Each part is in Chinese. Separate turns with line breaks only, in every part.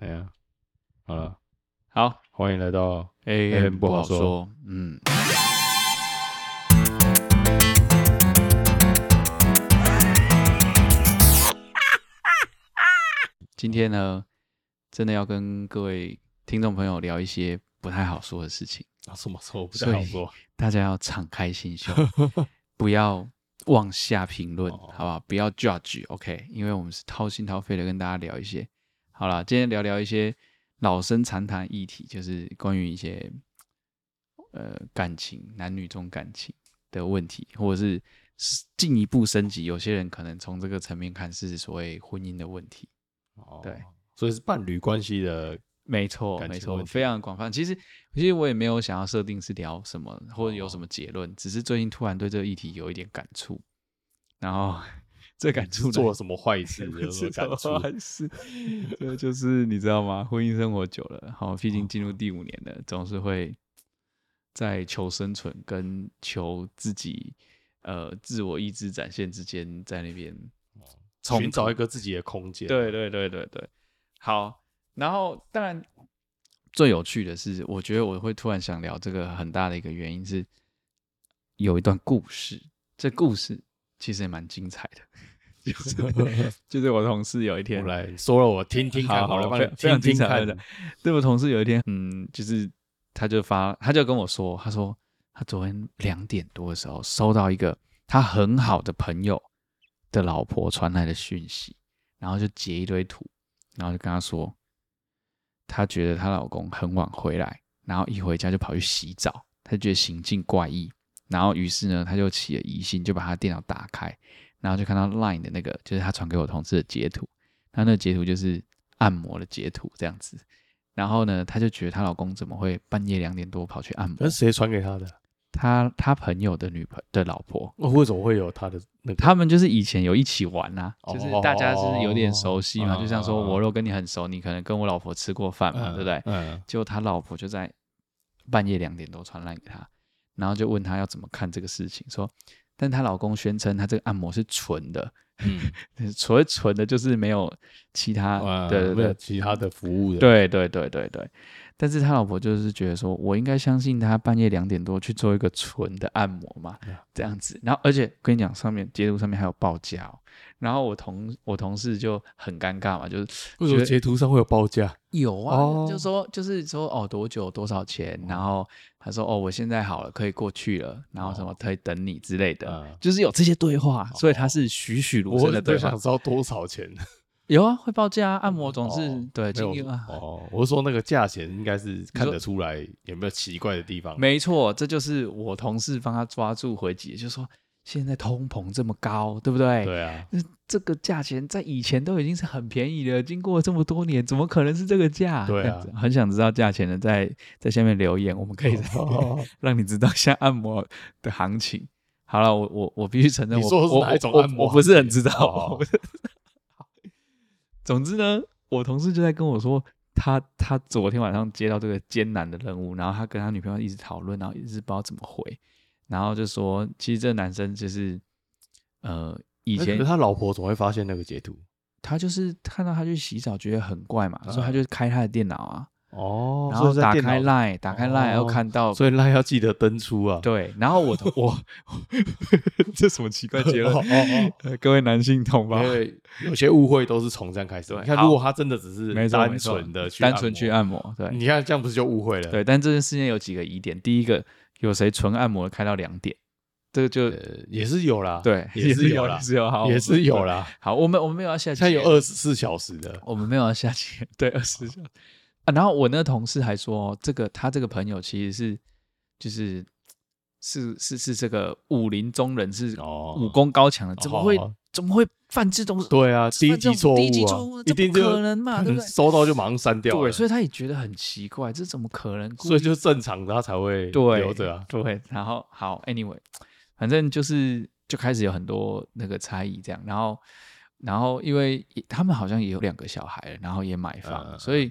哎呀，好了，
好，
欢迎来到
AM 不好说。嗯，今天呢，真的要跟各位听众朋友聊一些不太好说的事情。
啊，什么说不太好说？
大家要敞开心胸，不要妄下评论，好不好？不要 judge，OK？因为我们是掏心掏肺的跟大家聊一些。好了，今天聊聊一些老生常谈议题，就是关于一些呃感情、男女中感情的问题，或者是进一步升级。有些人可能从这个层面看，是所谓婚姻的问题。
哦，
对，
所以是伴侣关系的。
没错，没错，非常广泛。其实，其实我也没有想要设定是聊什么，或者有什么结论，哦、只是最近突然对这个议题有一点感触，然后这感触
做了什么坏事？有什么感触？
坏事，这就是你知道吗？婚姻生活久了，好，毕竟进入第五年了，哦、总是会在求生存跟求自己呃自我意志展现之间，在那边
寻找一个自己的空间。
对对对对对，好。然后，当然，最有趣的是，我觉得我会突然想聊这个很大的一个原因是，有一段故事。这故事其实也蛮精彩的，就是就是我同事有一天
我来说了，我听听看，
好了，
非
非常精彩的。对，我同事有一天，嗯，就是他就发，他就跟我说，他说他昨天两点多的时候收到一个他很好的朋友的老婆传来的讯息，然后就截一堆图，然后就跟他说。她觉得她老公很晚回来，然后一回家就跑去洗澡，她觉得行径怪异，然后于是呢，他就起了疑心，就把他电脑打开，然后就看到 Line 的那个，就是他传给我同事的截图，他那个截图就是按摩的截图这样子，然后呢，她就觉得她老公怎么会半夜两点多跑去按摩？
那是谁传给她的？
他他朋友的女朋的老婆，
为什么会有他的那个？
他们就是以前有一起玩呐、啊，就是大家就是有点熟悉嘛，就像说我若跟你很熟，你可能跟我老婆吃过饭嘛，对不对？嗯。结果他老婆就在半夜两点多传来给他，然后就问他要怎么看这个事情，说，但她老公宣称她这个按摩是纯的，嗯，所谓纯的就是没有其他的，
没有其他的服务的，
对对对对对。但是他老婆就是觉得说，我应该相信他半夜两点多去做一个纯的按摩嘛，这样子。然后，而且跟你讲，上面截图上面还有报价哦。然后我同我同事就很尴尬嘛，就是
为什么截图上会有报价？
有啊，哦、就说就是说哦，多久多少钱？然后他说哦，我现在好了，可以过去了。然后什么可以等你之类的，哦、就是有这些对话，所以他是栩栩如生的对话。
我想知道多少钱。
有啊，会报价啊，按摩总是对，经验啊。
哦，我是说那个价钱应该是看得出来有没有奇怪的地方。
没错，这就是我同事帮他抓住回击，就是说现在通膨这么高，对不对？
对啊，
那这个价钱在以前都已经是很便宜了，经过这么多年，怎么可能是这个价？
对啊，
很想知道价钱的，在在下面留言，我们可以 让你知道像按摩的行情。好了，我我我必须承认，
我说的是哪一种按摩？
我不是很知道。总之呢，我同事就在跟我说，他他昨天晚上接到这个艰难的任务，然后他跟他女朋友一直讨论，然后一直不知道怎么回，然后就说，其实这个男生就是，呃，以前
他老婆总会发现那个截图？
他就是看到他去洗澡，觉得很怪嘛，所以他就开他的电脑啊。
哦，
然后打开 Line，打开 Line，要看到，
所以 Line 要记得登出啊。
对，然后我 我 这什么奇怪结论？各位男性同胞，
因为有些误会都是从这样开始。你看，如果他真的只是单纯的去
单纯去按摩，对，
你看这样不是就误会了？
对，但这件事情有几个疑点。第一个，有谁纯按摩开到两点？这个就
也是有啦，
对，也是有啦，也是有，好，
也是有啦。
好，我们我们没有要下，
现在有二十四小时的，
我们没有要下去，对，二十四小时。啊，然后我那个同事还说，这个他这个朋友其实是，就是是是是这个武林中人，是武功高强的，怎么会怎么会犯这种？
对啊，低级错误啊，一定
可能嘛，对不对？
收到就马上删掉，
对，所以他也觉得很奇怪，这怎么可能？
所以就正常的他才会留着啊，
对。然后好，anyway，反正就是就开始有很多那个猜疑这样，然后然后因为他们好像也有两个小孩，然后也买房，所以。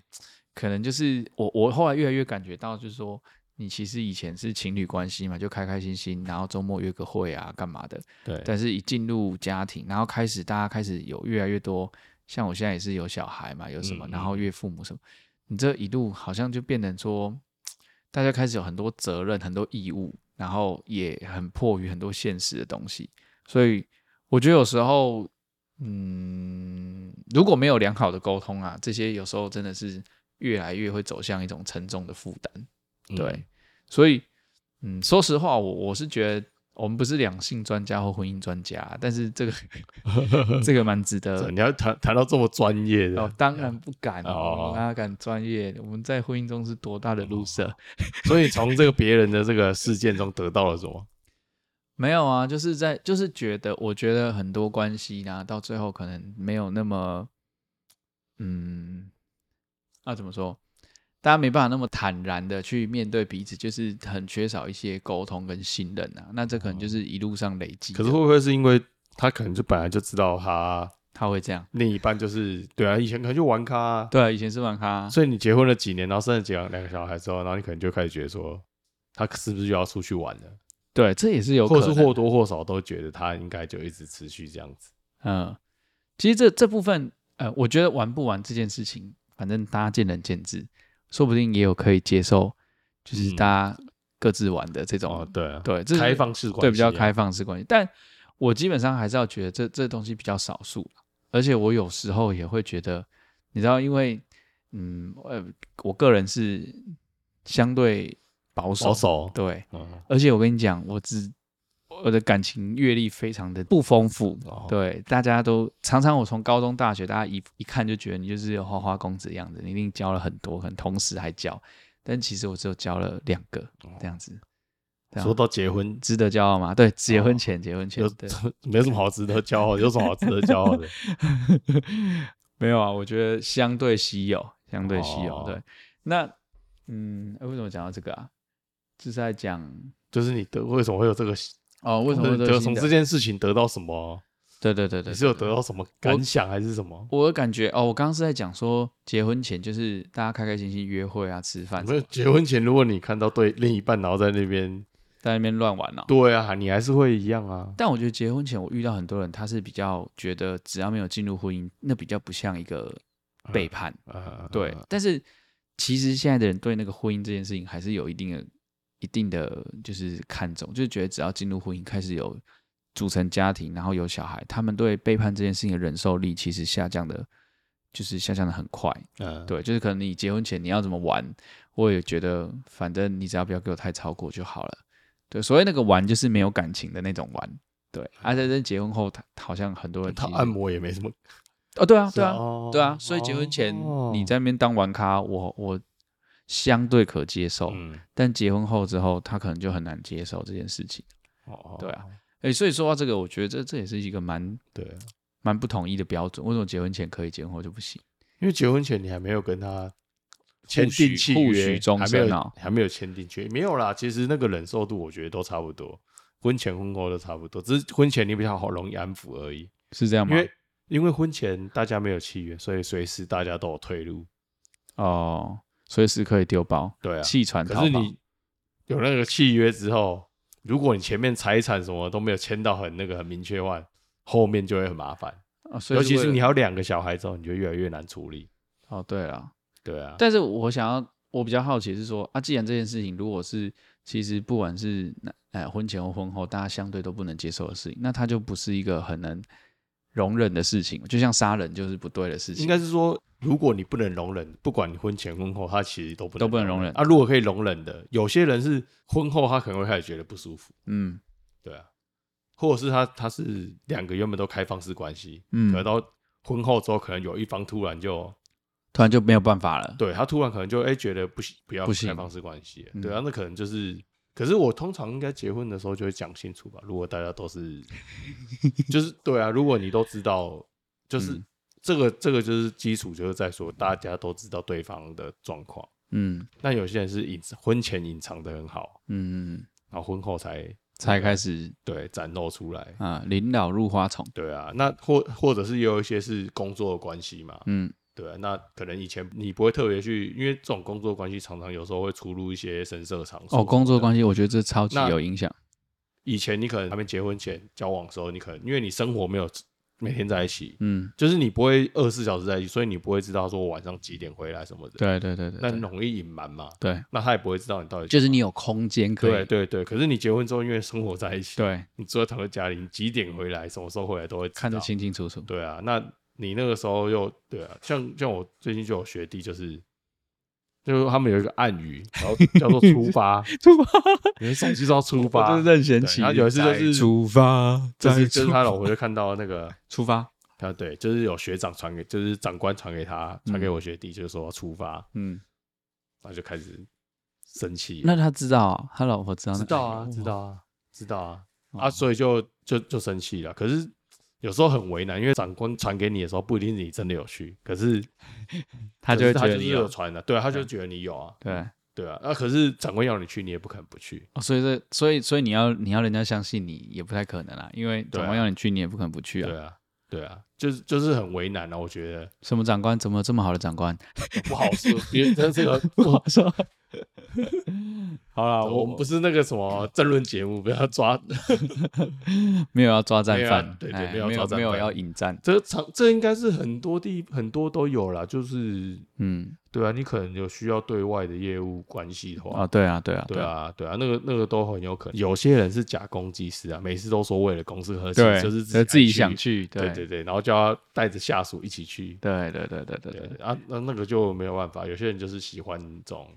可能就是我，我后来越来越感觉到，就是说，你其实以前是情侣关系嘛，就开开心心，然后周末约个会啊，干嘛的。
对。
但是，一进入家庭，然后开始大家开始有越来越多像我现在也是有小孩嘛，有什么，
嗯、
然后岳父母什么，你这一路好像就变成说，大家开始有很多责任、很多义务，然后也很迫于很多现实的东西，所以我觉得有时候，嗯，如果没有良好的沟通啊，这些有时候真的是越来越会走向一种沉重的负担，对，嗯、所以，嗯，说实话，我我是觉得。我们不是两性专家或婚姻专家，但是这个 这个蛮值得。
你要谈谈到这么专业的，
哦，当然不敢哦，哪敢专业？我们在婚姻中是多大的 loser？
所以从这个别人的这个事件中得到了什么？
没有啊，就是在就是觉得，我觉得很多关系呢，到最后可能没有那么，嗯，那、啊、怎么说？大家没办法那么坦然的去面对彼此，就是很缺少一些沟通跟信任啊。那这可能就是一路上累积。
可是会不会是因为他可能就本来就知道他
他会这样？
另一半就是对啊，以前可能就玩咖啊。
对啊，以前是玩咖啊。
所以你结婚了几年，然后生了几两两个小孩之后，然后你可能就开始觉得说，他是不是就要出去玩了？
对，这也是有可能，
或是或多或少都觉得他应该就一直持续这样子。
嗯，其实这这部分，呃，我觉得玩不玩这件事情，反正大家见仁见智。说不定也有可以接受，就是大家各自玩的这种，
嗯哦、对、啊、
对，
开放式关系、啊，
对，比较开放式关系。但我基本上还是要觉得这这东西比较少数，而且我有时候也会觉得，你知道，因为嗯，呃，我个人是相对保守，保守对，嗯、而且我跟你讲，我只。我的感情阅历非常的不丰富，哦、对，大家都常常我从高中、大学，大家一一看就觉得你就是有花花公子的样子，你一定交了很多，很同时还交，但其实我只有交了两个，这样子。
哦、说到结婚，
值得骄傲吗？对，结婚前，哦、结婚前，
没什么好值得骄傲，有什么好值得骄傲的？
没有啊，我觉得相对稀有，相对稀有。哦、对，那嗯，为什么讲到这个啊？就是在讲，
就是你的为什么会有这个？
哦，为什么
得从这件事情得到什么？
对对对对，
你是有得到什么感想还是什么？
我的感觉哦，我刚刚是在讲说，结婚前就是大家开开心心约会啊，吃饭。
没有结婚前，如果你看到对另一半然后在那边
在那边乱玩啊？
对啊，你还是会一样啊。
但我觉得结婚前，我遇到很多人，他是比较觉得只要没有进入婚姻，那比较不像一个背叛。对，但是其实现在的人对那个婚姻这件事情还是有一定的。一定的就是看重，就是觉得只要进入婚姻，开始有组成家庭，然后有小孩，他们对背叛这件事情的忍受力其实下降的，就是下降的很快。嗯，对，就是可能你结婚前你要怎么玩，我也觉得反正你只要不要给我太超过就好了。对，所谓那个玩就是没有感情的那种玩。对，而且在结婚后，他好像很多人
他按摩也没什么。
哦，对啊，对啊，对啊，所以结婚前你在那边当玩咖，我我。相对可接受，嗯、但结婚后之后，他可能就很难接受这件事情。哦，对啊，哎、欸，所以说到这个，我觉得这这也是一个蛮对蛮不统一的标准。为什么结婚前可以，结婚后就不行？
因为结婚前你还没有跟他签订契约，还没有还没有签订契约，没有啦。其实那个忍受度，我觉得都差不多，婚前婚后都差不多，只是婚前你比较好容易安抚而已，
是这样吗？
因为因为婚前大家没有契约，所以随时大家都有退路。
哦。随时可以丢包，
对啊，
弃船。
可是你有那个契约之后，如果你前面财产什么都没有签到很那个很明确的话，后面就会很麻烦。啊，尤其是你还有两个小孩之后，你就越来越难处理。
哦，对啊，
对啊。
但是我想要，我比较好奇是说，啊，既然这件事情如果是其实不管是哎婚前或婚后，大家相对都不能接受的事情，那它就不是一个很能容忍的事情，就像杀人就是不对的事情。
应该是说。如果你不能容忍，不管你婚前婚后，他其实都不能
都不能容忍
啊。如果可以容忍的，有些人是婚后他可能会开始觉得不舒服，嗯，对啊，或者是他他是两个原本都开放式关系，嗯，可到婚后之后，可能有一方突然就
突然就没有办法了，
对他突然可能就哎、欸、觉得不行，不要开放式关系，嗯、对啊，那可能就是，可是我通常应该结婚的时候就会讲清楚吧。如果大家都是，就是对啊，如果你都知道，就是。嗯。这个这个就是基础，就是在说大家都知道对方的状况，嗯，那有些人是隐婚前隐藏的很好，嗯，然后婚后才
才开始
对展露出来。
啊，临老入花丛，
对啊，那或或者是也有一些是工作的关系嘛，嗯，对啊，那可能以前你不会特别去，因为这种工作关系常常有时候会出入一些神色场所。
哦，工作关系，我觉得这超级有影响。
以前你可能还没结婚前交往的时候，你可能因为你生活没有。每天在一起，嗯，就是你不会二十四小时在一起，所以你不会知道说我晚上几点回来什么的。
对对对对，
那容易隐瞒嘛。
对，
那他也不会知道你到底。
就是你有空间可以。
对对对，可是你结婚之后，因为生活在一起，
对，
你住在同一个家里，你几点回来，什么时候回来都会
看得清清楚楚。
对啊，那你那个时候又对啊，像像我最近就有学弟就是。就是他们有一个暗语，然后叫做 出发，
出发，
你的手机要出发，
就是任贤齐。
然后有一次就是
出发，
就是就是他老婆就看到那个
出发，
啊对，就是有学长传给，就是长官传给他，传给我学弟，就是说要出发，嗯，然后就开始生气。
那他知道，他老婆知道，
知道啊，知道啊，知道啊，啊，所以就就就生气了。可是。有时候很为难，因为长官传给你的时候不一定是你真的有去，可是
他就觉得
你有传的，对，他就觉得你有啊，
对。
对啊，那可是长官要你去，你也不可能不去，
所以这所以所以你要你要人家相信你也不太可能啦，因为长官要你去，你也不可能不去啊，
对啊对啊，就是就是很为难啊，我觉得。
什么长官？怎么这么好的长官？
不好说，别人这个 不好说。好了，我们不是那个什么 政论节目，不要抓，
没有要抓战犯，
对对，没有抓战犯，
没有要引战。
这场这应该是很多地很多都有啦，就是嗯，对啊，你可能有需要对外的业务关系的话
啊，对啊，对啊，
对啊，对啊，那个那个都很有可能。有些人是假公济私啊，每次都说为了公司和气，就是
自己想去，
对对对，然后就要带着下属一起去，
对对对对对对
啊，那那个就没有办法。有些人就是喜欢这种。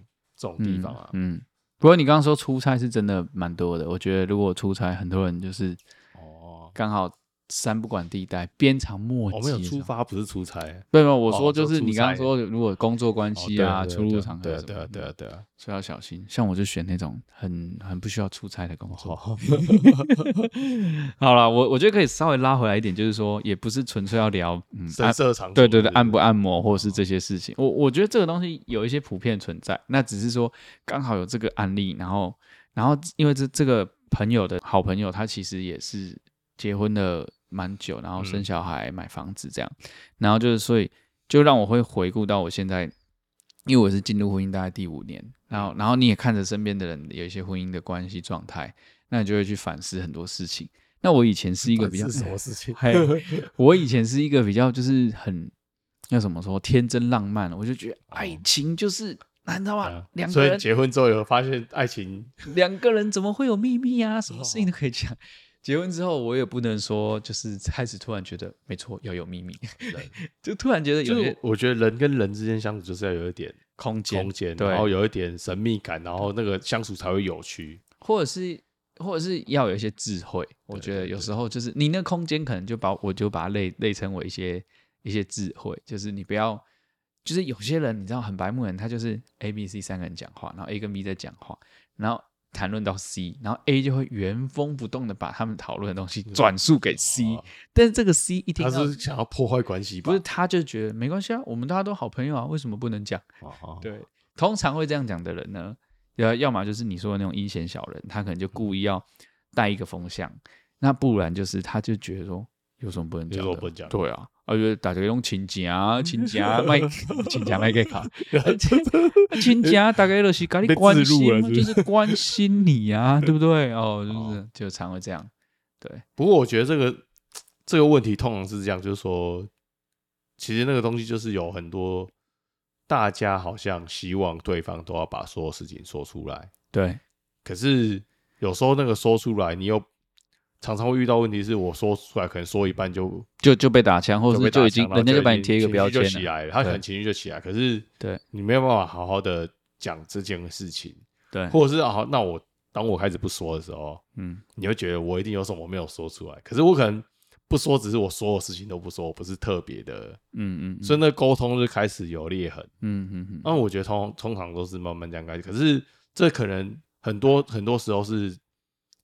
这种地方啊，
嗯，不过你刚刚说出差是真的蛮多的。我觉得如果出差，很多人就是哦，刚好。三不管地带，鞭长莫及。
我们有出发，不是出差。
对吗？我说就是你刚刚说，如果工作关系啊，出入场合，
对对对对啊，
所以要小心。像我就选那种很很不需要出差的工作。好了，我我觉得可以稍微拉回来一点，就是说，也不是纯粹要聊嗯，
深色场，
对对对，按不按摩或者是这些事情。我我觉得这个东西有一些普遍存在，那只是说刚好有这个案例，然后然后因为这这个朋友的好朋友，他其实也是结婚的。蛮久，然后生小孩、买房子这样，嗯、然后就是所以就让我会回顾到我现在，因为我是进入婚姻大概第五年，然后然后你也看着身边的人有一些婚姻的关系状态，那你就会去反思很多事情。那我以前是一个比较
什么事情？
我以前是一个比较就是很要怎么说天真浪漫，我就觉得爱情就是难道啊？两个人
所以结婚之后有发现爱情，
两个人怎么会有秘密啊？什么事情都可以讲。结婚之后，我也不能说就是开始突然觉得没错要有秘密，就突然觉得有些。
我觉得人跟人之间相处就是要有一点
空间，
空间，然后有一点神秘感，然后那个相处才会有趣，
或者是或者是要有一些智慧。我觉得有时候就是你那空间可能就把我就把它类类称为一些一些智慧，就是你不要就是有些人你知道很白目人，他就是 A、B、C 三个人讲话，然后 A 跟 B 在讲话，然后。谈论到 C，然后 A 就会原封不动的把他们讨论的东西转述给 C，但是这个 C 一听到
他是想要破坏关系，
不是他就觉得没关系啊，我们大家都好朋友啊，为什么不能讲？对，通常会这样讲的人呢，要要么就是你说的那种阴险小人，他可能就故意要带一个风向，那不然就是他就觉得说有什么不能讲的？对啊。我觉得大家用亲情 啊，亲情卖亲情卖给卡，亲情大概就是跟你关心，就是关心你啊，对不对？哦，就是就常会这样。对，
不过我觉得这个这个问题通常是这样，就是说，其实那个东西就是有很多大家好像希望对方都要把所有事情说出来，
对。
可是有时候那个说出来，你又。常常会遇到问题，是我说出来，可能说一半就
就就被打枪，或者就已经人家就把你贴一个标签
起来了，他可能情绪就起来。可是对你没有办法好好的讲这件事情，
对，
或者是啊，那我当我开始不说的时候，嗯，你会觉得我一定有什么没有说出来。可是我可能不说，只是我所有事情都不说，我不是特别的，嗯嗯，所以那沟通就开始有裂痕，嗯嗯嗯。那我觉得通通常都是慢慢这样开始，可是这可能很多很多时候是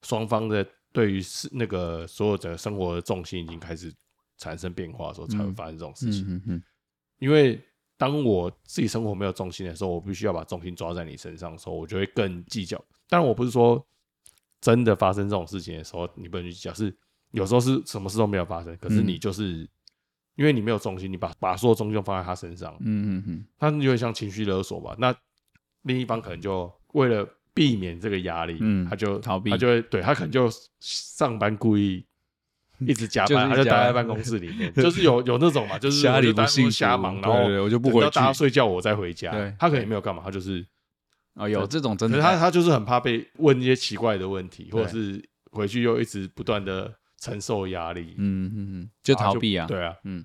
双方的。对于是那个所有的生活的重心已经开始产生变化的时候，才会发生这种事情。嗯嗯嗯。因为当我自己生活没有重心的时候，我必须要把重心抓在你身上的时候，我就会更计较。当然，我不是说真的发生这种事情的时候你不能去计较，是有时候是什么事都没有发生，可是你就是因为你没有重心，你把把所有重心放在他身上，嗯嗯嗯，他有点像情绪勒索吧？那另一方可能就为了。避免这个压力，嗯，他就
逃避，
他就会对他可能就上班故意 一直加班，他就待在办公室里面，就是有有那种嘛，就是
家里不幸
瞎忙，然后
我就不回去，
大家睡觉我再回家。他可能也没有干嘛，他就是
啊，有这种真的，
他他就是很怕被问一些奇怪的问题，或者是回去又一直不断的承受压力，
嗯嗯嗯，就逃避啊，
对啊，
嗯。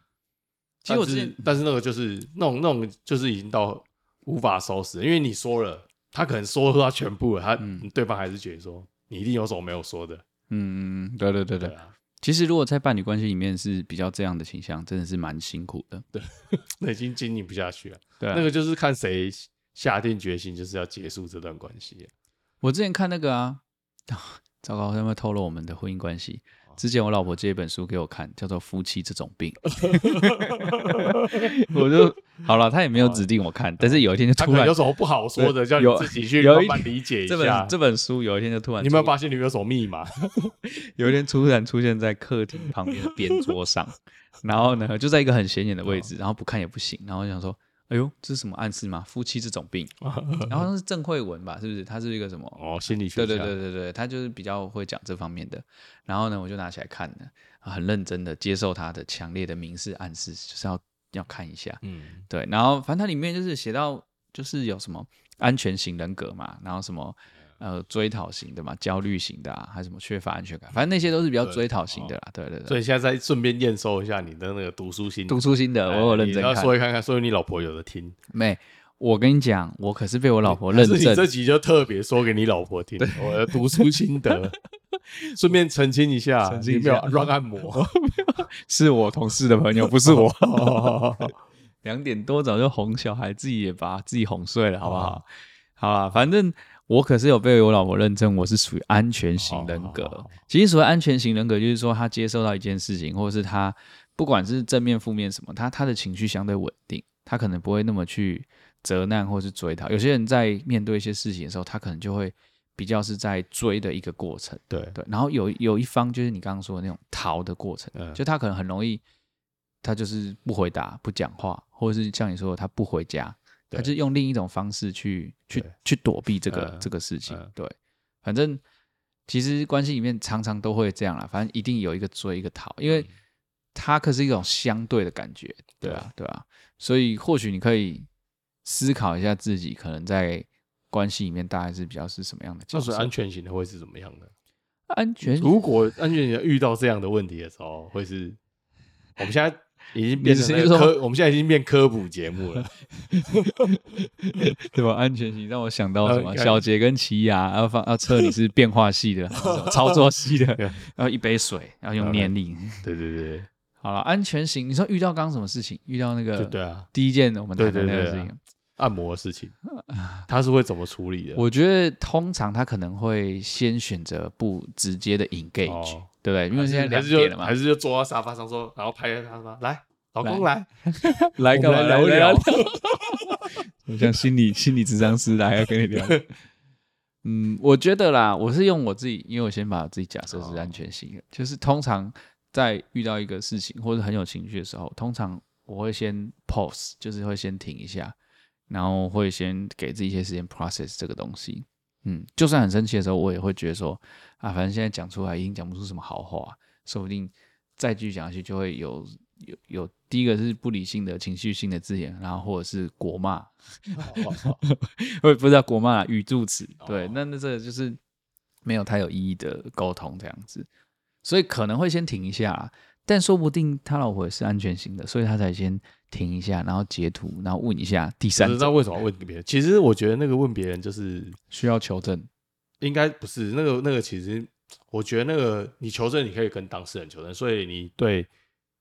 其实我之前，但是那个就是那种那种就是已经到无法收拾，因为你说了，他可能说出他全部了，他对方还是觉得说你一定有什么没有说的。
嗯嗯，对对对对。其实如果在伴侣关系里面是比较这样的倾向，真的是蛮辛苦的。
对，那已经经营不下去了。对，那个就是看谁下定决心就是要结束这段关系。
我之前看那个啊，糟糕，他们透露我们的婚姻关系。之前我老婆借一本书给我看，叫做《夫妻这种病》我就好了。她也没有指定我看，但是有一天就突然
有什么不好说的，叫你自己去慢慢理解一下。
这本这本书有一天就突然，
你有没有发现里面有什么密码？
有一天突然出现在客厅旁边的边桌上，然后呢，就在一个很显眼的位置，然后不看也不行。然后我想说。哎呦，这是什么暗示吗？夫妻这种病，然后那是郑慧文吧？是不是？他是一个什么？
哦，心理学。
对对对对对，他就是比较会讲这方面的。然后呢，我就拿起来看了，很认真的接受他的强烈的明示暗示，就是要要看一下。嗯，对。然后反正它里面就是写到，就是有什么安全型人格嘛，然后什么。呃，追讨型的嘛，焦虑型的啊，还是什么缺乏安全感，反正那些都是比较追讨型的啦。对对对。
所以现在再顺便验收一下你的那个读书心，
读书心得，我有认真看。
说一看看，说你老婆有的听
没？我跟你讲，我可是被我老婆认证。
这集就特别说给你老婆听，我的读书心得，顺便澄清一下，澄清一下，乱按摩，
是我同事的朋友，不是我。两点多早就哄小孩，自己也把自己哄睡了，好不好？好啊，反正。我可是有被我老婆认证，我是属于安全型人格。其实所谓安全型人格，就是说他接受到一件事情，或者是他不管是正面、负面什么，他他的情绪相对稳定，他可能不会那么去责难或是追讨。有些人在面对一些事情的时候，他可能就会比较是在追的一个过程。
对
对，然后有有一方就是你刚刚说的那种逃的过程，就他可能很容易，他就是不回答、不讲话，或者是像你说的，他不回家。他就用另一种方式去去去躲避这个这个事情，对，反正其实关系里面常常都会这样啦，反正一定有一个追一个逃，因为它可是一种相对的感觉，对啊，对啊，所以或许你可以思考一下自己可能在关系里面大概是比较是什么样的，
就是安全型的会是怎么样的？
安全
如果安全型遇到这样的问题的时候，会是我们现在。已经变成科，我们现在已经变科普节目了，
对吧？安全型让我想到什么？小杰跟奇犽要放要测你是变化系的，操作系的，然后一杯水，然后用念力。
对对对，
好了，安全型，你说遇到刚刚什么事情？遇到那个
对啊，
第一件我们谈的那个事情，
按摩的事情，他是会怎么处理的？
我觉得通常他可能会先选择不直接的 engage。对不对？因为现在两点了嘛，
还是就坐到沙发上说，然后拍拍他说：“来，老公来，
来跟我聊聊。”我像心理心理咨商师来要跟你聊。嗯，我觉得啦，我是用我自己，因为我先把自己假设是安全性的，就是通常在遇到一个事情或者很有情绪的时候，通常我会先 pause，就是会先停一下，然后会先给自己一些时间 process 这个东西。嗯，就算很生气的时候，我也会觉得说，啊，反正现在讲出来已经讲不出什么好话，说不定再继续讲下去就会有有有第一个是不理性的情绪性的字眼，然后或者是国骂，我也 不知道国骂语助词，对，那那这个就是没有太有意义的沟通这样子，所以可能会先停一下，但说不定他老婆也是安全型的，所以他才先。停一下，然后截图，然后问一下第三者。不知道
为什么问别人？其实我觉得那个问别人就是
需要求证，
应该不是那个那个。其实我觉得那个你求证，你可以跟当事人求证。所以你对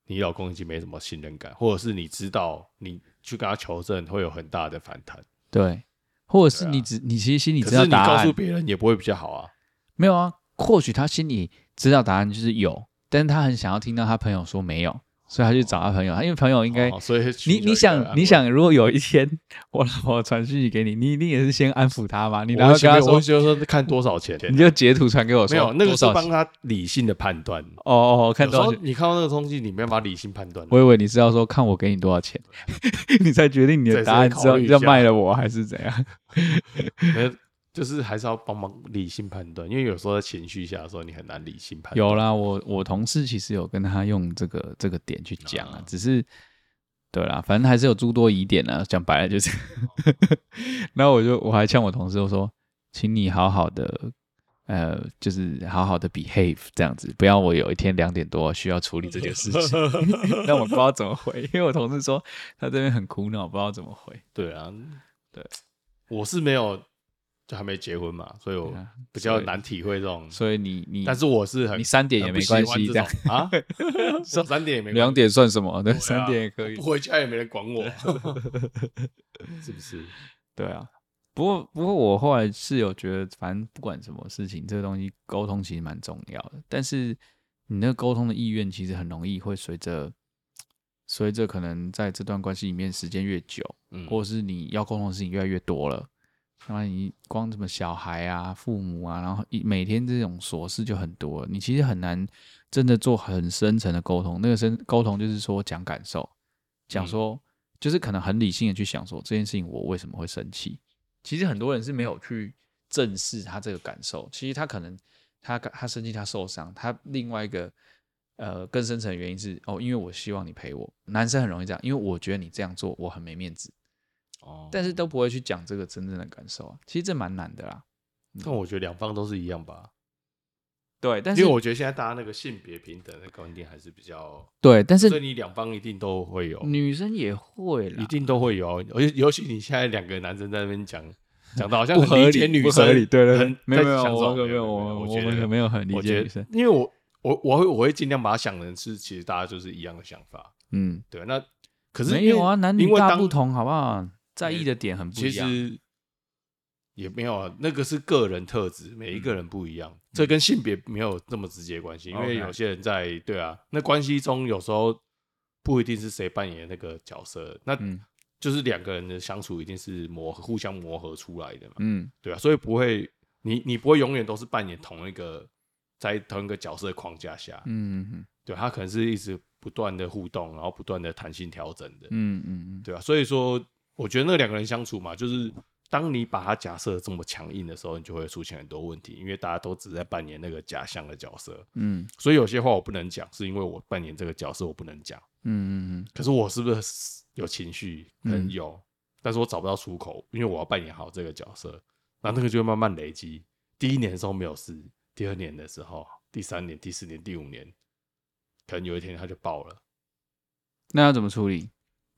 你老公已经没什么信任感，或者是你知道你去跟他求证会有很大的反弹。
对，或者是你只、啊、你其实心里知道答案，
你告诉别人也不会比较好啊。
没有啊，或许他心里知道答案就是有，但是他很想要听到他朋友说没有。所以他去找他朋友，他因为朋友应该，
所以
你你想你想，如果有一天我老婆传讯息给你，你一定也是先安抚他嘛？你然后跟他说，
就说看多少钱，
你就截图传给我，说
没有那个是帮他理性的判断。
哦哦，看多少钱？
你看到那个东西，你没办法理性判断。
我以为你是要说看我给你多少钱，你才决定你的答案之后要卖了我还是怎样？
就是还是要帮忙理性判断，因为有时候在情绪下的时候，你很难理性判断。
有啦，我我同事其实有跟他用这个这个点去讲啊，只是对啦，反正还是有诸多疑点啊。讲白了就是，然后我就我还呛我同事，我说，请你好好的。呃，就是好好的 behave 这样子，不要我有一天两点多需要处理这件事情，但我不知道怎么回，因为我同事说他这边很苦恼，不知道怎么回。
对啊，对，我是没有，就还没结婚嘛，所以我比较难体会这种。
所以你你，
但是我是很，
你三点也没关系这样
啊，说三点也没
两点算什么？对，三点也可以，
不回家也没人管我，是不是？
对啊。不过，不过我后来是有觉得，反正不管什么事情，这个东西沟通其实蛮重要的。但是你那个沟通的意愿，其实很容易会随着随着可能在这段关系里面时间越久，嗯，或者是你要沟通的事情越来越多了，那你光什么小孩啊、父母啊，然后一每天这种琐事就很多，你其实很难真的做很深层的沟通。那个深沟通就是说讲感受，讲说就是可能很理性的去想说这件事情我为什么会生气。其实很多人是没有去正视他这个感受。其实他可能他他生气，他受伤，他另外一个呃更深层的原因是哦，因为我希望你陪我。男生很容易这样，因为我觉得你这样做我很没面子。哦，但是都不会去讲这个真正的感受啊。其实这蛮难的啦。
但我觉得两方都是一样吧。
对，但是
因为我觉得现在大家那个性别平等的观念还是比较
对，但是
所以你两方一定都会有，
女生也会，
一定都会有，而且尤其你现在两个男生在那边讲，讲的好像
不理解，
女生
不合理，对对，没有没有，
我
没有，我我们没有很理解女生，
因为我我我会我会尽量把它想成是，其实大家就是一样的想法，
嗯，
对，那可是
没有啊，男女大不同，好不好？在意的点很不一样。
也没有啊，那个是个人特质，每一个人不一样，嗯、这跟性别没有那么直接关系。嗯、因为有些人在对啊，那关系中有时候不一定是谁扮演那个角色，那就是两个人的相处一定是磨合、互相磨合出来的嘛。嗯，对啊，所以不会，你你不会永远都是扮演同一个在同一个角色的框架下。嗯嗯，对，他可能是一直不断的互动，然后不断的弹性调整的。嗯嗯嗯，对啊，所以说，我觉得那两个人相处嘛，就是。当你把他假设这么强硬的时候，你就会出现很多问题，因为大家都只在扮演那个假象的角色。嗯，所以有些话我不能讲，是因为我扮演这个角色，我不能讲。嗯嗯嗯。可是我是不是有情绪？可能有，嗯、但是我找不到出口，因为我要扮演好这个角色。那那个就会慢慢累积。第一年的时候没有事，第二年的时候，第三年、第四年、第五年，可能有一天他就爆了。
那要怎么处理？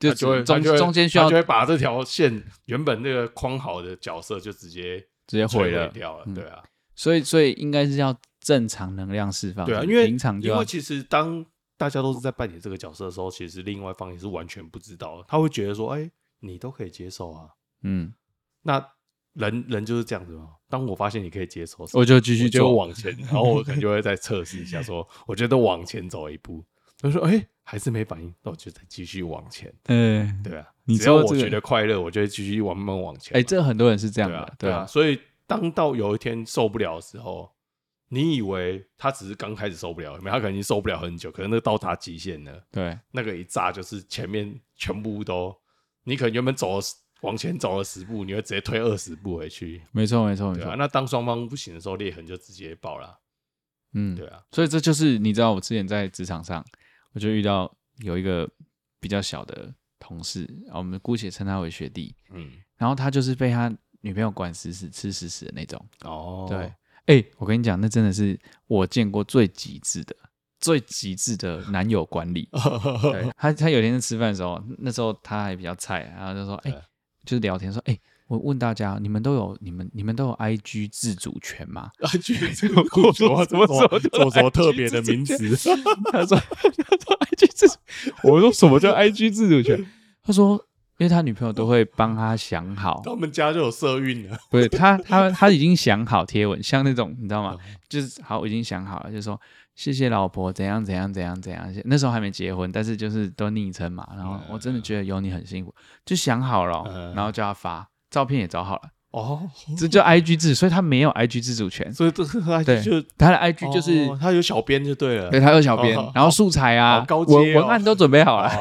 就
就会
中中间需要
就会把这条线原本那个框好的角色就直接
直接毁了
掉了，对啊，
所以所以应该是要正常能量释放，
对啊，因为平常因为其实当大家都是在扮演这个角色的时候，其实另外一方也是完全不知道，他会觉得说，哎，你都可以接受啊，嗯，那人人就是这样子嘛。当我发现你可以接受，
我就继续
就往前，然后我可能就会再测试一下，说我觉得往前走一步，他说，哎。还是没反应，那我就再继续往前。嗯，对啊，只要我觉得快乐，我就会继续慢慢往前。
哎，这很多人是这样的，对啊。
所以当到有一天受不了的时候，你以为他只是刚开始受不了，没他可能已经受不了很久，可能那到达极限了。
对，
那个一炸就是前面全部都，你可能原本走了往前走了十步，你会直接退二十步回去。
没错，没错，没错。
那当双方不行的时候，裂痕就直接爆了。嗯，对啊。
所以这就是你知道，我之前在职场上。我就遇到有一个比较小的同事，我们姑且称他为学弟，嗯，然后他就是被他女朋友管死死、吃死死的那种，哦，对，哎、欸，我跟你讲，那真的是我见过最极致的、最极致的男友管理。对，他他有一天在吃饭的时候，那时候他还比较菜，然后就说，哎、欸，就是聊天说，哎、欸。我问大家，你们都有你们你们都有 I G 自主权吗
？I G 自主权什么什么什么特别的名词？
他说 G 自主，我说什么叫 I G 自主权？他说，因为他女朋友都会帮他想好，
他们家就有社运了。
不是他他他已经想好贴文，像那种你知道吗？就是好，我已经想好了，就是说谢谢老婆怎样怎样怎样怎样。那时候还没结婚，但是就是都昵称嘛。然后我真的觉得有你很幸福，就想好了，然后叫他发。照片也找好了哦，这叫 I G 自，所以他没有 I G 自主权，
所以这是 I G 就
他的 I G 就是
他有小编就对了，
对他有小编，然后素材啊、文文案都准备好了，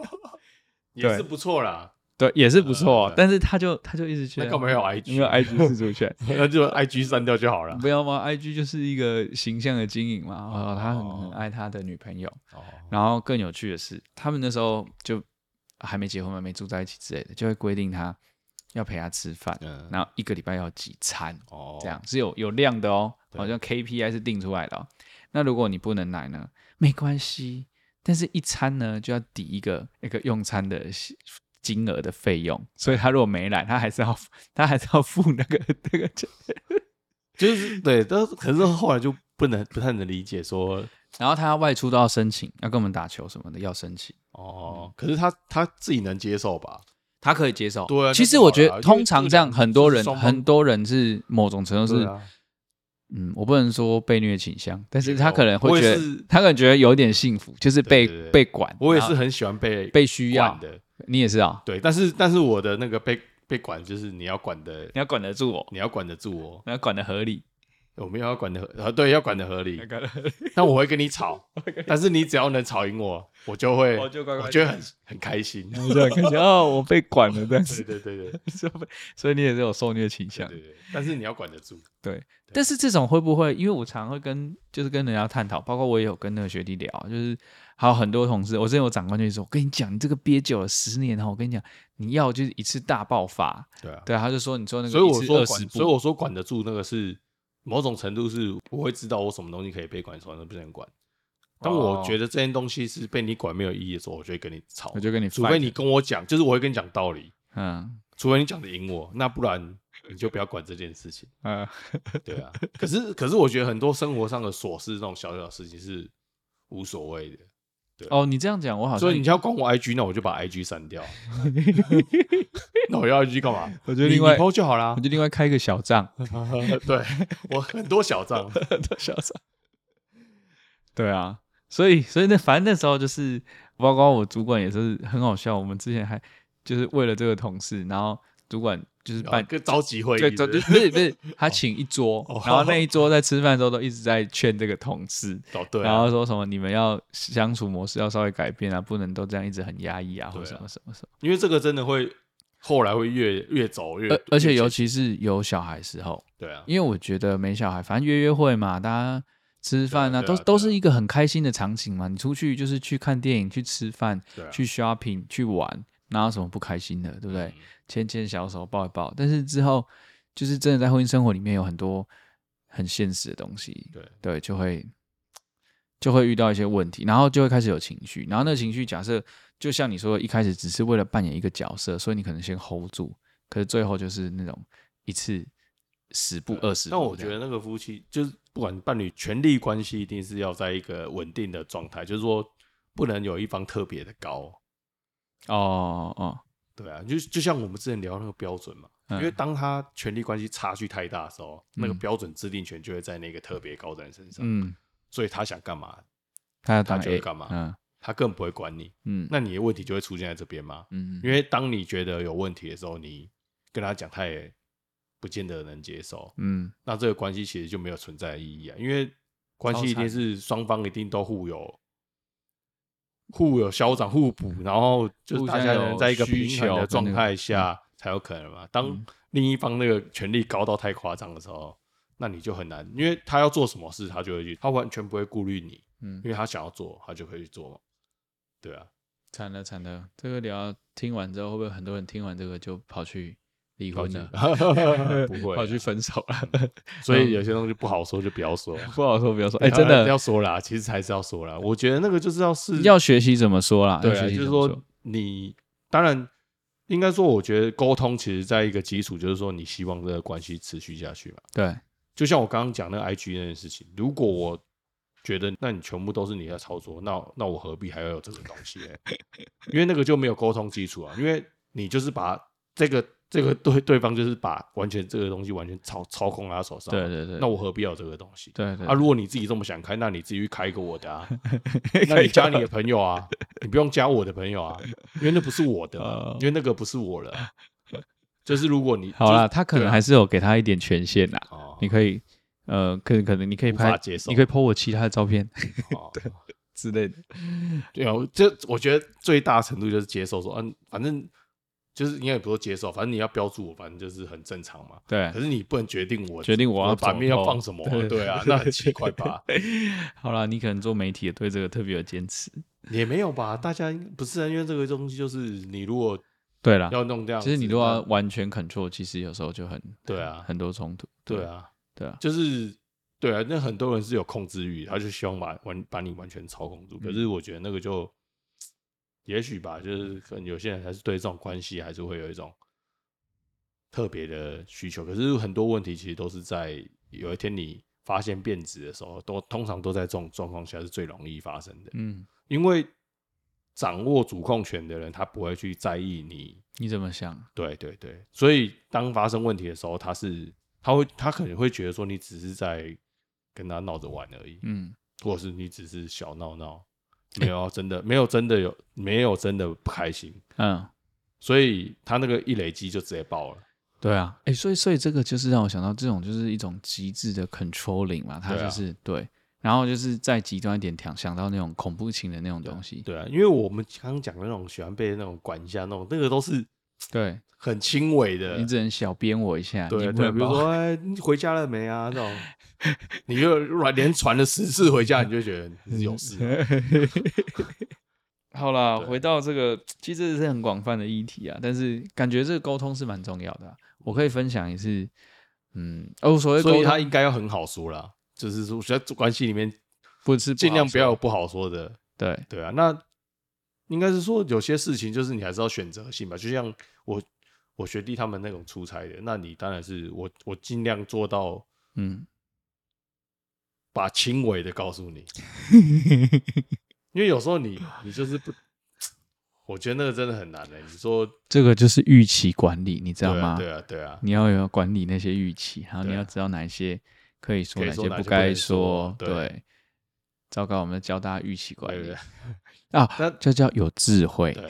也是不错啦。
对，也是不错。但是他就他就一直觉得，
他干嘛要 IG？
因为 IG 自主权，
那就 IG 删掉就好了。
不要吗？IG 就是一个形象的经营嘛。哦，他很很爱他的女朋友。哦。然后更有趣的是，他们那时候就还没结婚嘛，没住在一起之类的，就会规定他要陪他吃饭，然后一个礼拜要几餐。哦。这样是有有量的哦，好像 KPI 是定出来的。哦那如果你不能来呢？没关系，但是一餐呢就要抵一个一个用餐的金额的费用，所以他如果没来，他还是要他还是要付那个那个钱，
就是对，但是可是后来就不能不太能理解说，
然后他要外出都要申请，要跟我们打球什么的要申请
哦，可是他他自己能接受吧？
他可以接受，对啊，其实我觉得通常这样很多人很多人是某种程度是。嗯，我不能说被虐倾向，但是他可能会觉得，他可能觉得有点幸福，就是被被管。
我也是很喜欢被
被需要的，你也是啊？
对，但是但是我的那个被被管，就是你要管的，
你要管得住我，
你要管得住我，
你要管得合理。
我们要管的合，对，要管的合理。那我会跟你吵，但是你只要能吵赢我，我就会，我就觉得很很开心，就
很开心哦，我被管了。
对对对对，
所以你也是有受虐倾向。
对对，但是你要管得住。
对，但是这种会不会？因为我常会跟，就是跟人家探讨，包括我也有跟那个学弟聊，就是还有很多同事，我之前有长官就说，我跟你讲，你这个憋久了十年后，我跟你讲，你要就是一次大爆发。对啊，对啊，他就说，你说那个，
所以我说管，所以我说管得住那个是。某种程度是我会知道我什么东西可以被管，什么不能管。当我觉得这件东西是被你管没有意义的时候，我就会跟你吵。
我就跟你，
除非你跟我讲，就是我会跟你讲道理。嗯，除非你讲的赢我，那不然你就不要管这件事情。嗯，对啊。可是，可是我觉得很多生活上的琐事，这种小小的事情是无所谓的。对
哦，你这样讲，我好像
所以你要管我 IG，那我就把 IG 删掉。那我要 IG 干嘛？
我觉得另外
PO 就好啦。
我就另外开一个小账。
对，我很多小账，
很多小账。对啊，所以所以那反正那时候就是，包括我主管也是很好笑。我们之前还就是为了这个同事，然后主管。就是办
个召集会议是不是？
对，不是不是，他请一桌，然后那一桌在吃饭的时候都一直在劝这个同事，然后说什么你们要相处模式要稍微改变啊，不能都这样一直很压抑啊，或者什么什么什么。
因为这个真的会后来会越越走越，
而且尤其是有小孩时候，
对啊，
因为我觉得没小孩，反正约约会嘛，大家吃饭啊，都都是一个很开心的场景嘛。你出去就是去看电影、去吃饭、去 shopping、去玩，哪有什么不开心的，对不对？牵牵小手，抱一抱，但是之后就是真的在婚姻生活里面有很多很现实的东西，对对，就会就会遇到一些问题，然后就会开始有情绪，然后那个情绪假设就像你说的，一开始只是为了扮演一个角色，所以你可能先 hold 住，可是最后就是那种一次十步二十步。
但我觉得那个夫妻就是不管伴侣权力关系，一定是要在一个稳定的状态，就是说不能有一方特别的高。
哦哦。
对啊，就就像我们之前聊那个标准嘛，因为当他权力关系差距太大的时候，那个标准制定权就会在那个特别高的人身上。嗯，所以他想干嘛，他他就会干嘛。嗯，他更不会管你。嗯，那你的问题就会出现在这边嘛。嗯，因为当你觉得有问题的时候，你跟他讲，他也不见得能接受。嗯，那这个关系其实就没有存在的意义啊，因为关系一定是双方一定都互有。互有消长互补，然后就是大家能在一个平衡的状态下才有可能嘛。当另一方那个权力高到太夸张的时候，那你就很难，因为他要做什么事，他就会去，他完全不会顾虑你，嗯，因为他想要做，他就可以去做嘛。对啊，
惨了惨了，这个聊听完之后，会不会很多人听完这个就跑去？离婚了，
不会
跑去分手了，
所以有些东西不好说就不要说，
不好说不要说。哎，真的
要说啦，其实还是要说啦。我觉得那个就是要是
要学习怎么说啦。
对，就是说你当然应该说，我觉得沟通其实在一个基础，就是说你希望这个关系持续下去嘛。
对，
就像我刚刚讲那个 IG 那件事情，如果我觉得那你全部都是你在操作，那那我何必还要有这个东西呢？因为那个就没有沟通基础啊，因为你就是把这个。这个 对对方就是把完全这个东西完全操操控在他手上，
对对对。
那我何必要这个东西？
对对。
啊，如果你自己这么想开，那你自己去开一个我的啊，那你加你的朋友啊，你不用加我的朋友啊，因为那不是我的，因为那个不是我了。就是如果你
好了，他可能还是有给他一点权限呐。哦。你可以，呃，可可能你可以拍，你可以 po 我其他的照片，对之类的。
对啊，这我觉得最大程度就是接受说，嗯，反正。就是应该也不说接受，反正你要标注我，反正就是很正常嘛。
对。
可是你不能决定我
决定我要
版面要放什么、啊，对，对啊，那很奇怪吧？
好啦，你可能做媒体也对这个特别有坚持，
也没有吧？大家不是啊，因为这个东西就是你如果
对了，
要弄掉，
其实你如果要完全 control，其实有时候就很
对啊，
很多冲突。
对啊，
对啊，
就是对啊，那很多人是有控制欲，他就希望把完把你完全操控住。可是我觉得那个就。也许吧，就是可能有些人还是对这种关系还是会有一种特别的需求。可是很多问题其实都是在有一天你发现变质的时候，都通常都在这种状况下是最容易发生的。嗯，因为掌握主控权的人，他不会去在意你
你怎么想。
对对对，所以当发生问题的时候，他是他会他可能会觉得说你只是在跟他闹着玩而已。嗯，或者是你只是小闹闹。没有真的，没有真的有，没有真的不开心。嗯，所以他那个一累积就直接爆了。
对啊，哎、欸，所以所以这个就是让我想到这种就是一种极致的 controlling 嘛，他就是对，然后就是再极端一点，想想到那种恐怖情的那种东西。
对，对啊，因为我们刚刚讲的那种喜欢被那种管一下那种，那个都是
对
很轻微的，
你只能小编我一下。
对对，比如说 哎，你回家了没啊？这种。你就连传了十次回家，你就觉得你是有事。
好啦，回到这个，其实这是很广泛的议题啊。但是感觉这个沟通是蛮重要的、啊。我可以分享一次，嗯，哦，所
以他应该要很好说啦，就是说，在关系里面不是尽量不要有不好说的。
对
对啊，那应该是说有些事情就是你还是要选择性吧。就像我我学弟他们那种出差的，那你当然是我我尽量做到，嗯。把轻微的告诉你，因为有时候你你就是不，我觉得那个真的很难的、欸。你说
这个就是预期管理，你知道吗？
对啊，对啊，
你要有管理那些预期，然后你要知道哪一些可以说，哪些不该说。对，糟糕，我们教大家预期管理 啊，那这叫有智慧。对，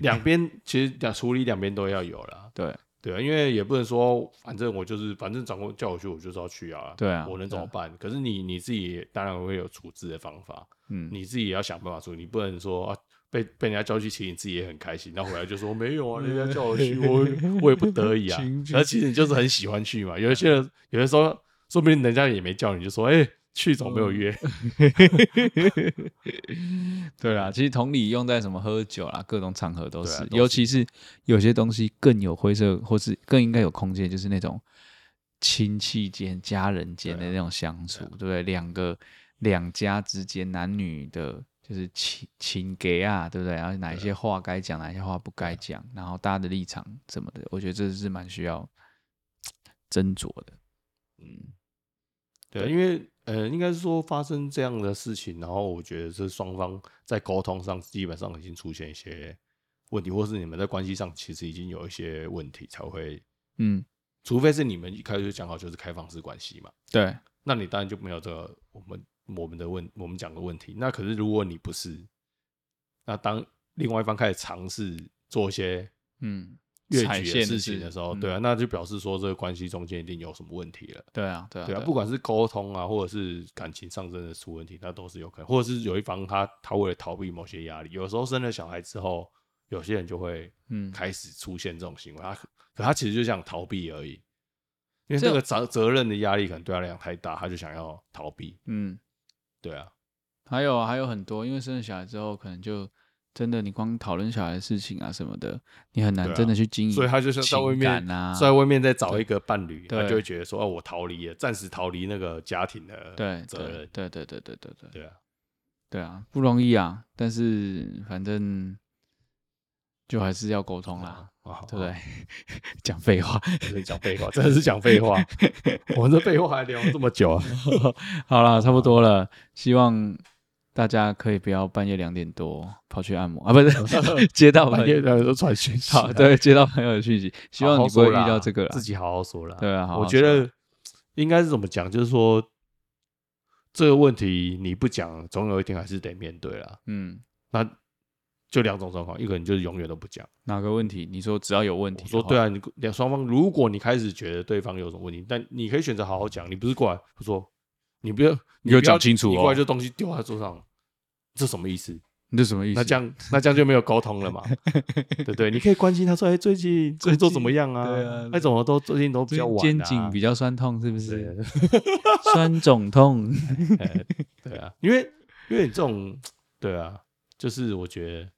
两边其实处理两边都要有了。对。对啊，因为也不能说，反正我就是，反正长官叫我去，我就是要去啊。
对啊，
我能怎么办？可是你你自己当然会有处置的方法，嗯，你自己也要想办法处理。你不能说啊，被被人家叫去请，你自己也很开心，然后回来就说没有啊，人家叫我去，我我也不得已啊。而其实你就是很喜欢去嘛。有一些人有的时候，说不定人家也没叫你，就说哎。欸去总没有约，
对啦，其实同理用在什么喝酒啦，各种场合都是，尤其是有些东西更有灰色，或是更应该有空间，就是那种亲戚间、家人间的那种相处，对不对？两个两家之间，男女的，就是情情给啊，对不对？然后哪一些话该讲，哪一些话不该讲，然后大家的立场什么的，我觉得这是蛮需要 斟酌的。嗯，
对，因为。呃，应该是说发生这样的事情，然后我觉得是双方在沟通上基本上已经出现一些问题，或是你们在关系上其实已经有一些问题才会，嗯，除非是你们一开始就讲好就是开放式关系嘛，
对，
那你当然就没有这个我们我们的问我们讲的问题。那可是如果你不是，那当另外一方开始尝试做一些，嗯。越矩的事情的时候，对啊，那就表示说这个关系中间一定有什么问题了。
对啊，对啊，
对啊，不管是沟通啊，或者是感情上真的出问题，那都是有可能。或者是有一方他他为了逃避某些压力，有时候生了小孩之后，有些人就会嗯开始出现这种行为。他可他其实就想逃避而已，因为这个责责任的压力可能对他来讲太大，他就想要逃避。嗯，对啊，
还有啊还有很多，因为生了小孩之后，可能就。真的，你光讨论小孩的事情啊什么的，你很难真的去经营、啊。
所以他就像在外面啊，在外面再找一个伴侣，他就会觉得说：“哦，我逃离了，暂时逃离那个家庭的责任。”
对对对对对对对，
对啊，
对啊，不容易啊。但是反正就还是要沟通啦，啊、对不对？讲废话，
讲废话，真的是讲废话。我们这废话还聊了这么久啊！
好了，差不多了，希望。大家可以不要半夜两点多跑去按摩啊，不是 接到半夜两点多传讯息。好，对，接到朋友的讯息，希望你不会遇到这个，
自己好好说啦。
对啊，好好
我觉得应该是怎么讲，就是说这个问题你不讲，总有一天还是得面对啦。嗯，那就两种状况，一个人就是永远都不讲。
哪个问题？你说只要有问题，
说对啊，你两双方，如果你开始觉得对方有什么问题，但你可以选择好好讲，你不是过来说你不要，你
要讲清楚哦，
你过来就东西丢在桌上。这什么意思？
你这什么意思？
那这样那这样就没有沟通了嘛？对不对？你可以关心他说，哎，最近工作怎么样啊？对啊，哎，怎么都最近都比较晚，
肩颈比较酸痛，是不是？酸肿痛。
对啊，因为因为你这种，对啊，就是我觉得，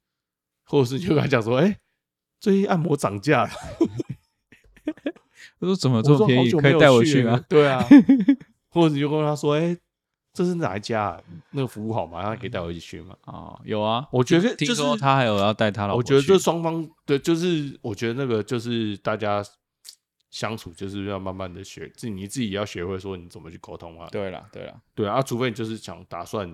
或者是就跟他讲说，哎，最近按摩涨价了。
他说怎么这么便宜？可以带我去吗？
对啊，或者你就跟他说，哎。这是哪一家？啊那个服务好吗？他可以带我一起去吗？
啊，有啊，
我觉得
听说他还有要带他老婆。
我觉得这双方对，就是我觉得那个就是大家相处就是要慢慢的学，自己你自己要学会说你怎么去沟通啊。
对了，对了，
对啊，除非你就是想打算，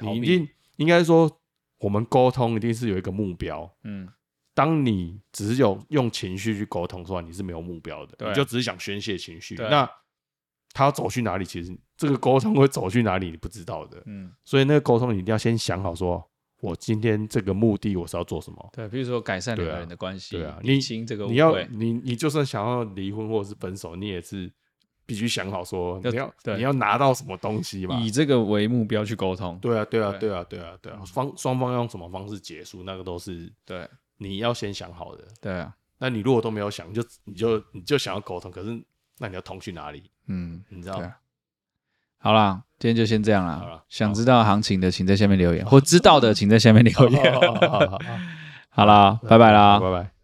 你一定应该说我们沟通一定是有一个目标。嗯，当你只有用情绪去沟通的话，你是没有目标的，你就只是想宣泄情绪。那他要走去哪里？其实这个沟通会走去哪里，你不知道的。嗯，所以那个沟通你一定要先想好，说我今天这个目的我是要做什么？
对，比如说改善两个人的关系。
对啊，你你要你你就算想要离婚或者是分手，你也是必须想好说你要你要拿到什么东西嘛？
以这个为目标去沟通。
对啊，对啊，对啊，对啊，对啊，方双方要用什么方式结束，那个都是对你要先想好的。
对啊，
那你如果都没有想，你就你就你就想要沟通，可是那你要通去哪里？嗯，你知道。
好啦，今天就先这样啦。想知道行情的，请在下面留言；或知道的，请在下面留言。好 啦，拜拜啦，
拜拜。